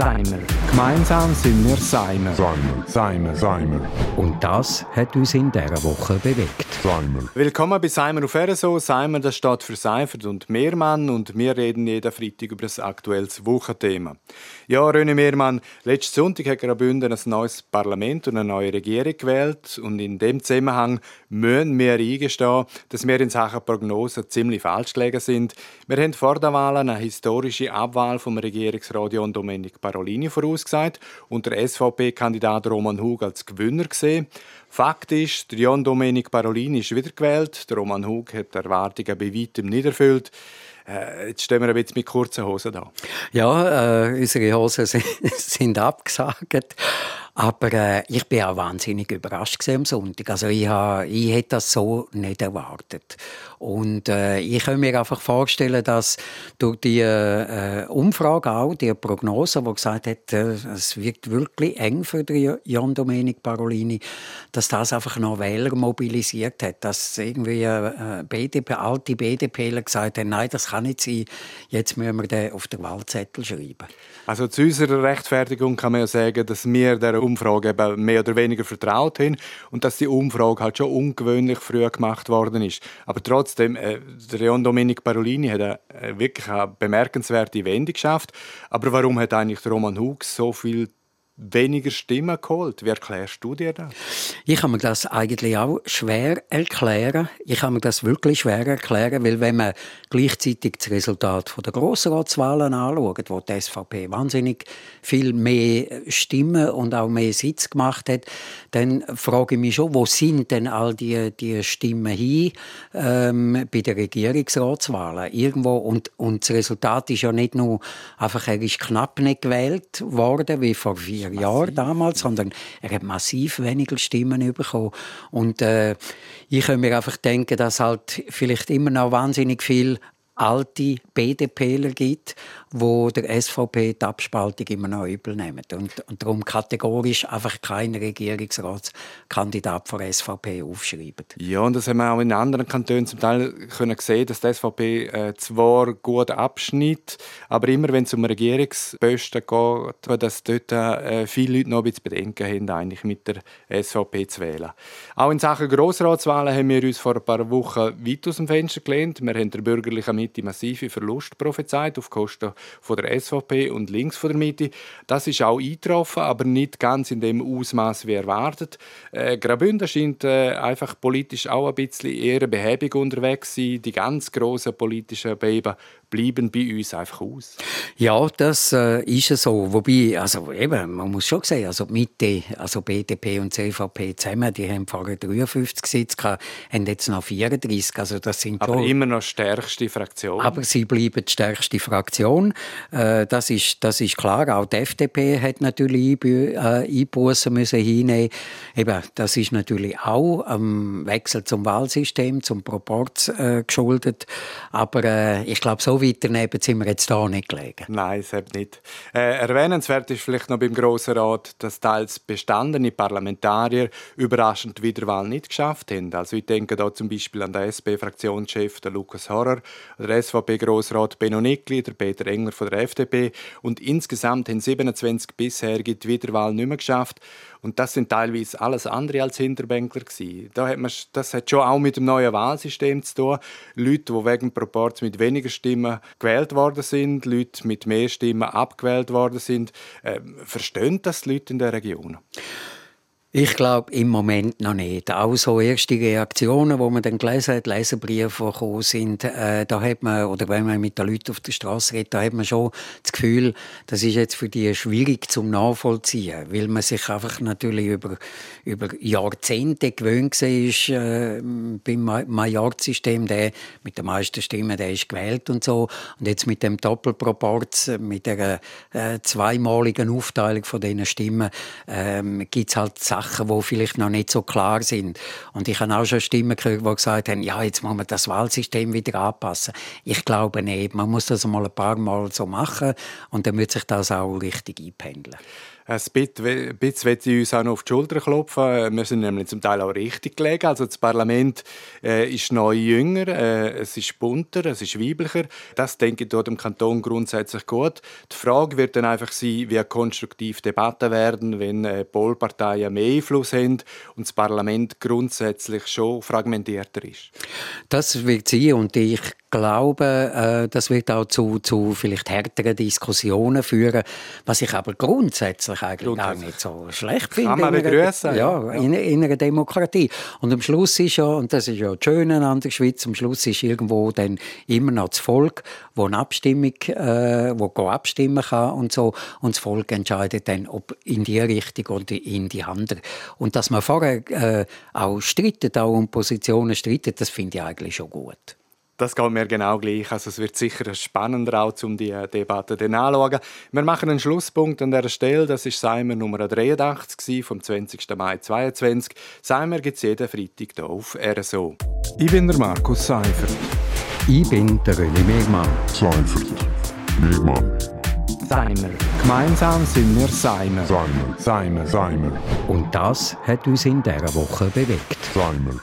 Seimer. Gemeinsam sind wir Seimer. Seimer. Seimer. Seimer. Und das hat uns in dieser Woche bewegt. Seimer. Willkommen bei Seimer auf RSO. Seimer, das steht für Seifert und Mehrmann und wir reden jeden Freitag über das aktuelles Wochenthema. Ja, René Mehrmann, letzten Sonntag hat Graubünden ein neues Parlament und eine neue Regierung gewählt und in dem Zusammenhang müssen wir eingestehen, dass wir in Sachen Prognosen ziemlich falsch gelegen sind. Wir haben vor der Wahl eine historische Abwahl vom Regierungsrat John Domenic Parolini vorausgesagt und der SVP-Kandidat Roman Hug als Gewinner gesehen. Fakt ist, John Domenic Parolini ist wiedergewählt. Der Roman Hug hat die Erwartungen bei weitem nicht erfüllt. Äh, jetzt stehen wir ein bisschen mit kurzen Hosen da. Ja, äh, unsere Hosen sind, sind abgesagt. Aber äh, ich bin auch wahnsinnig überrascht am Sonntag. Also ich, ha, ich hätte das so nicht erwartet. Und äh, ich kann mir einfach vorstellen, dass durch die äh, Umfrage auch, die Prognose, die gesagt hat, äh, es wird wirklich eng für den Jan Domenic Parolini, dass das einfach noch Wähler mobilisiert hat. Dass irgendwie äh, BDP, alte BDPler gesagt haben, nein, das kann nicht sein, jetzt müssen wir den auf den Wahlzettel schreiben. Also zu unserer Rechtfertigung kann man ja sagen, dass wir der Umfrage eben mehr oder weniger vertraut haben und dass die Umfrage halt schon ungewöhnlich früh gemacht worden ist. Aber trotzdem, äh, Leon Domenic Parolini hat äh, wirklich eine bemerkenswerte Wende geschafft. Aber warum hat eigentlich Roman Hug so viel weniger Stimmen geholt. Wie erklärst du dir das? Ich kann mir das eigentlich auch schwer erklären. Ich kann mir das wirklich schwer erklären, weil wenn man gleichzeitig das Resultat der Grossratswahlen anschaut, wo die SVP wahnsinnig viel mehr Stimmen und auch mehr Sitz gemacht hat, dann frage ich mich schon, wo sind denn all die, die Stimmen hin ähm, bei den Regierungsratswahlen? Irgendwo und, und das Resultat ist ja nicht nur einfach, er ist knapp nicht gewählt worden, wie vor vier vier Jahren damals, sondern er hat massiv weniger Stimmen bekommen. Und äh, ich kann mir einfach denken, dass halt vielleicht immer noch wahnsinnig viel alte BDPler gibt, wo der SVP die Abspaltung immer noch übel nehmen. Und, und darum kategorisch einfach keinen Regierungsratskandidat von der SVP aufschreiben. Ja, und das haben wir auch in anderen Kantonen zum Teil können sehen, dass die SVP äh, zwar gut abschnitt, aber immer wenn es um Regierungsposten geht, dass dort äh, viele Leute noch ein bisschen Bedenken haben, eigentlich mit der SVP zu wählen. Auch in Sachen Grossratswahlen haben wir uns vor ein paar Wochen weit aus dem Fenster gelehnt. Wir haben der bürgerlichen Mitte massive Verlust prophezeit auf Kosten von der SVP und links von der Mitte. Das ist auch eingetroffen, aber nicht ganz in dem Ausmaß wie erwartet. Äh, Graubünden scheint äh, einfach politisch auch ein bisschen eher behäbig unterwegs zu sein. Die ganz grossen politischen Beben bleiben bei uns einfach aus. Ja, das äh, ist so. Wobei, also eben, man muss schon sagen, also Mitte, also BDP und CVP zusammen, die haben vorher 53 Sitze gehabt, haben jetzt noch 34. Also das sind Aber immer noch stärkste Fraktion. Aber sie bleiben die stärkste Fraktion. Äh, das, ist, das ist klar. Auch die FDP hat natürlich äh, Einbußen müssen hinnehmen. Eben, das ist natürlich auch am Wechsel zum Wahlsystem, zum Proporz äh, geschuldet. Aber äh, ich glaube, so weit daneben sind wir jetzt da nicht gelegen. Nein, es nicht. Äh, erwähnenswert ist vielleicht noch beim Grossen Rat, dass teils bestandene Parlamentarier überraschend die Wiederwahl nicht geschafft haben. Also ich denke da zum Beispiel an den SP-Fraktionschef Lukas Horrer, der SVP-Grossrat Benno Nickli, der Peter Enger von der FDP und insgesamt haben 27 bisherige die Wiederwahl nicht mehr geschafft. Und das sind teilweise alles andere als Hinterbänkler. Da hat man, das hat schon auch mit dem neuen Wahlsystem zu tun. Leute, die wegen Proports mit weniger Stimmen gewählt worden sind, Leute mit mehr Stimmen abgewählt worden sind. Äh, verstehen das die Leute in der Region? Ich glaube im Moment noch nicht. Auch so erste Reaktionen, wo man dann gelesen hat, Leserbriefe, die gekommen sind, äh, da hat man, oder wenn man mit den Leuten auf der Straße redet, da hat man schon das Gefühl, das ist jetzt für die schwierig zum Nachvollziehen, weil man sich einfach natürlich über, über Jahrzehnte gewöhnt war, äh, beim Majorzsystem, der mit den meisten Stimmen, der ist gewählt und so. Und jetzt mit dem Doppelproporz, mit der äh, zweimaligen Aufteilung von diesen Stimmen, ähm, gibt's halt Sachen, die vielleicht noch nicht so klar sind. Und ich habe auch schon Stimmen gehört, die gesagt haben, ja, jetzt muss man das Wahlsystem wieder anpassen. Ich glaube nicht. Man muss das mal ein paar Mal so machen und dann wird sich das auch richtig einpendeln. Ein bisschen will ich uns auch noch auf die Schulter klopfen. Wir sind nämlich zum Teil auch richtig gelegen. Also das Parlament äh, ist neu jünger, äh, es ist bunter, es ist weiblicher. Das denke ich dort im Kanton grundsätzlich gut. Die Frage wird dann einfach sein, wie konstruktiv Debatten werden, wenn äh, Polparteien mehr Einfluss haben und das Parlament grundsätzlich schon fragmentierter ist. Das wird sein und ich glaube, äh, das wird auch zu, zu vielleicht härteren Diskussionen führen, was ich aber grundsätzlich eigentlich gar nicht so schlecht finde. Kann man begrüßen. Ja, in, in, einer Demokratie. Und am Schluss ist ja, und das ist ja das Schöne an der Schweiz, am Schluss ist irgendwo dann immer noch das Volk, wo eine Abstimmung, äh, wo abstimmen kann und so, und das Volk entscheidet dann, ob in die Richtung oder in die andere. Und dass man vorher äh, auch streitet, auch um Positionen streitet, das finde ich eigentlich schon gut. Das geht mir genau gleich. Also es wird sicher spannender auch, um die Debatte dann anzuschauen. Wir machen einen Schlusspunkt an dieser Stelle. Das ist Seimer Nummer 83 vom 20. Mai 2022. Seimer gibt es jeden Freitag hier auf RSO. Ich bin der Markus Seifert. Ich bin der René Megmann. Seifert. Megmann. Seimer. Gemeinsam sind wir Seimer. Seimer. Seimer. Seimer. Und das hat uns in dieser Woche bewegt. Seimer.